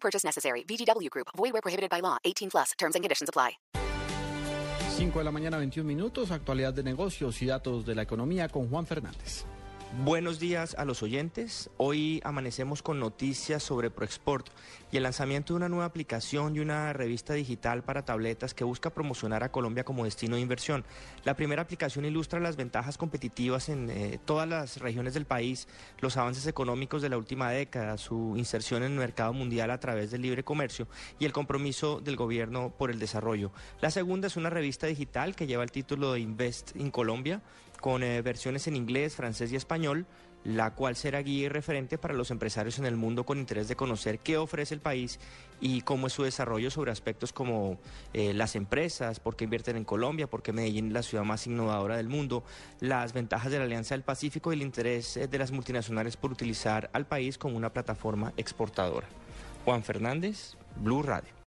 Purchase necessary. VGW Group. Void where prohibited by law. 18 plus. Terms and conditions apply. 5 de la mañana, 21 minutos. Actualidad de negocios y datos de la economía con Juan Fernández. Buenos días a los oyentes. Hoy amanecemos con noticias sobre ProExport y el lanzamiento de una nueva aplicación y una revista digital para tabletas que busca promocionar a Colombia como destino de inversión. La primera aplicación ilustra las ventajas competitivas en eh, todas las regiones del país, los avances económicos de la última década, su inserción en el mercado mundial a través del libre comercio y el compromiso del gobierno por el desarrollo. La segunda es una revista digital que lleva el título de Invest in Colombia con eh, versiones en inglés, francés y español, la cual será guía y referente para los empresarios en el mundo con interés de conocer qué ofrece el país y cómo es su desarrollo sobre aspectos como eh, las empresas, por qué invierten en Colombia, por qué Medellín es la ciudad más innovadora del mundo, las ventajas de la Alianza del Pacífico y el interés eh, de las multinacionales por utilizar al país como una plataforma exportadora. Juan Fernández, Blue Radio.